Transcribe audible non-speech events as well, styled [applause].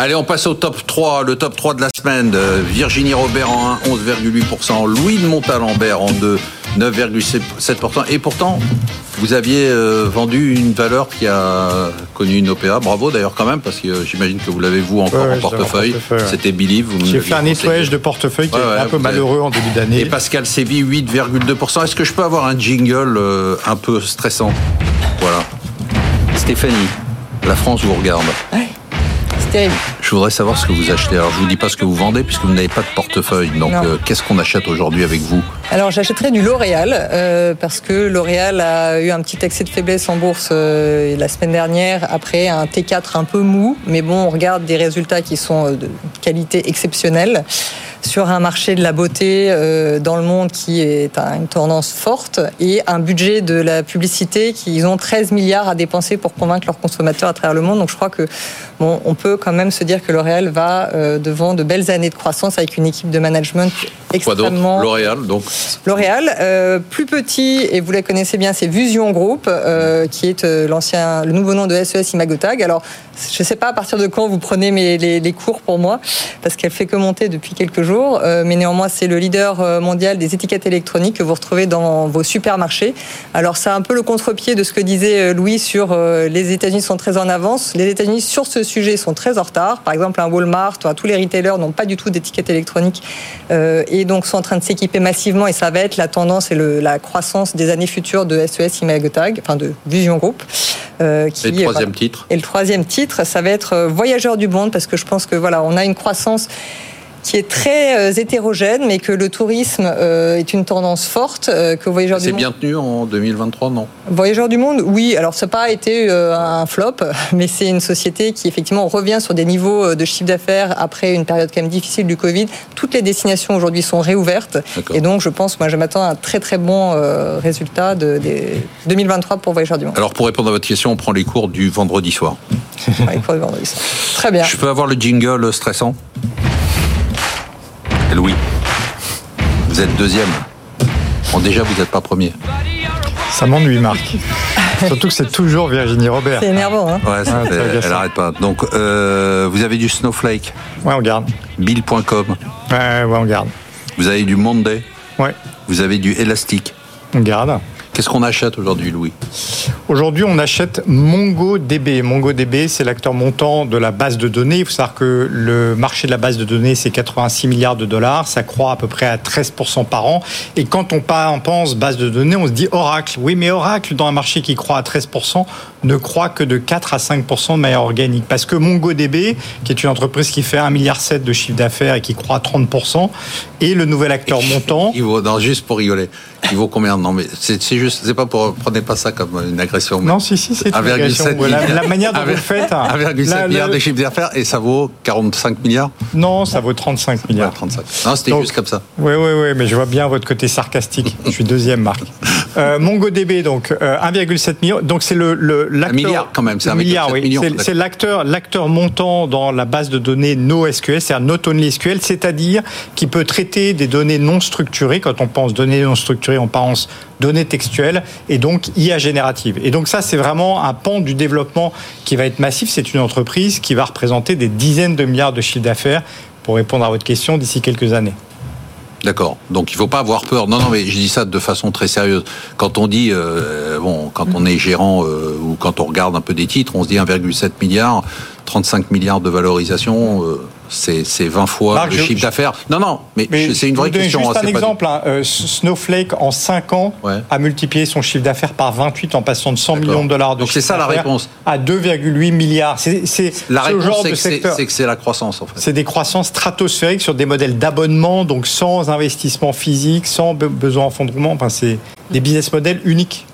Allez, on passe au top 3, le top 3 de la semaine. Virginie Robert en 1, 11,8%. Louis de Montalembert en 2, 9,7%. Et pourtant, vous aviez euh, vendu une valeur qui a connu une OPA. Bravo d'ailleurs quand même, parce que j'imagine que vous l'avez vous encore en portefeuille. C'était Believe. J'ai fait un nettoyage de portefeuille qui est un peu malheureux en début d'année. Et Pascal Séville, 8,2%. Est-ce que je peux avoir un jingle euh, un peu stressant? Voilà. Stéphanie, la France vous regarde. Je voudrais savoir ce que vous achetez. Alors, je vous dis pas ce que vous vendez puisque vous n'avez pas de portefeuille. Donc, euh, qu'est-ce qu'on achète aujourd'hui avec vous? Alors, j'achèterais du L'Oréal euh, parce que L'Oréal a eu un petit excès de faiblesse en bourse euh, la semaine dernière après un T4 un peu mou. Mais bon, on regarde des résultats qui sont de qualité exceptionnelle sur un marché de la beauté euh, dans le monde qui est à une tendance forte et un budget de la publicité qu'ils ont 13 milliards à dépenser pour convaincre leurs consommateurs à travers le monde. Donc je crois que bon, on peut quand même se dire que L'Oréal va euh, devant de belles années de croissance avec une équipe de management extrêmement. L'Oréal donc. L'Oréal, euh, plus petit et vous la connaissez bien, c'est Vision Group qui est l'ancien, le nouveau nom de SES Imagotag. Alors je ne sais pas à partir de quand vous prenez mes, les, cours pour moi parce qu'elle fait que monter depuis quelques jours euh, mais néanmoins c'est le leader euh, mondial des étiquettes électroniques que vous retrouvez dans vos supermarchés. Alors c'est un peu le contre-pied de ce que disait euh, Louis sur les États-Unis sont très en avance. Les États-Unis sur ce sujet sont très en retard. Par exemple, un Walmart, tous les retailers n'ont pas du tout d'étiquettes électroniques et donc sont en train de s'équiper massivement et ça va être la tendance et la croissance des années futures de SES Imagotag, enfin de Vision Group. Qui, et le troisième titre Et le troisième titre, ça va être Voyageurs du monde parce que je pense que voilà, on a une croissance qui est très euh, hétérogène, mais que le tourisme euh, est une tendance forte, euh, que Voyageurs du Monde... C'est bien tenu en 2023, non? Voyageurs du Monde, oui. Alors, ça n'a pas été un flop, [laughs] mais c'est une société qui, effectivement, revient sur des niveaux de chiffre d'affaires après une période quand même difficile du Covid. Toutes les destinations aujourd'hui sont réouvertes. Et donc, je pense, moi, je m'attends à un très, très bon résultat de, 2023 pour Voyageurs du Monde. Alors, pour répondre à votre question, on prend les cours du vendredi soir. les cours du vendredi soir. Très bien. Je peux avoir le jingle stressant? Vous êtes deuxième. Bon, déjà, vous n'êtes pas premier. Ça m'ennuie, Marc. Surtout que c'est toujours Virginie Robert. C'est énervant, hein Ouais, elle n'arrête pas. Donc, euh, vous avez du Snowflake Ouais, on garde. Bill.com Ouais, ouais, on garde. Vous avez du Monday Ouais. Vous avez du Elastic On garde. Qu'est-ce qu'on achète aujourd'hui, Louis? Aujourd'hui, on achète MongoDB. MongoDB, c'est l'acteur montant de la base de données. Il faut savoir que le marché de la base de données, c'est 86 milliards de dollars. Ça croît à peu près à 13% par an. Et quand on pense base de données, on se dit Oracle. Oui, mais Oracle, dans un marché qui croît à 13%, ne croît que de 4 à 5% de manière organique. Parce que MongoDB, qui est une entreprise qui fait 1,7 milliard de chiffre d'affaires et qui croît à 30%, est le nouvel acteur [laughs] montant. Il vaut, non, juste pour rigoler, il vaut combien Non, mais c'est juste, c'est pas pour, prenez pas ça comme une agression. Non, si, si, c'est une agression. La, la, manière dont vous le faites. 1,7 milliard de chiffre d'affaires et ça vaut 45 milliards Non, ça vaut 35 milliards. 35. Non, c'était juste comme ça. Oui, oui, oui, mais je vois bien votre côté sarcastique. je suis deuxième, Marc. [laughs] Euh, MongoDB, donc 1,7 euh, milliard. Donc c'est le, le un milliard quand même, c'est un milliard. Oui. C'est l'acteur, l'acteur montant dans la base de données NoSQL, c'est un Not Only SQL, c'est-à-dire qui peut traiter des données non structurées. Quand on pense données non structurées, on pense données textuelles et donc IA générative. Et donc ça, c'est vraiment un pan du développement qui va être massif. C'est une entreprise qui va représenter des dizaines de milliards de chiffres d'affaires pour répondre à votre question d'ici quelques années. D'accord. Donc il faut pas avoir peur. Non, non, mais je dis ça de façon très sérieuse. Quand on dit, euh, bon, quand on est gérant euh, ou quand on regarde un peu des titres, on se dit 1,7 milliard, 35 milliards de valorisation. Euh, c'est 20 fois le chiffre d'affaires. Non, non, mais, c'est une vraie question. Juste hein, un exemple. Hein. Euh, Snowflake, en 5 ans, a multiplié son chiffre d'affaires par 28 en passant de 100 millions de dollars de Donc c'est ça la réponse. À 2,8 milliards. C'est la réponse, c'est que c'est la croissance en fait. C'est des croissances stratosphériques sur des modèles d'abonnement, donc sans investissement physique, sans besoin en fondement. Enfin, c'est des business models uniques.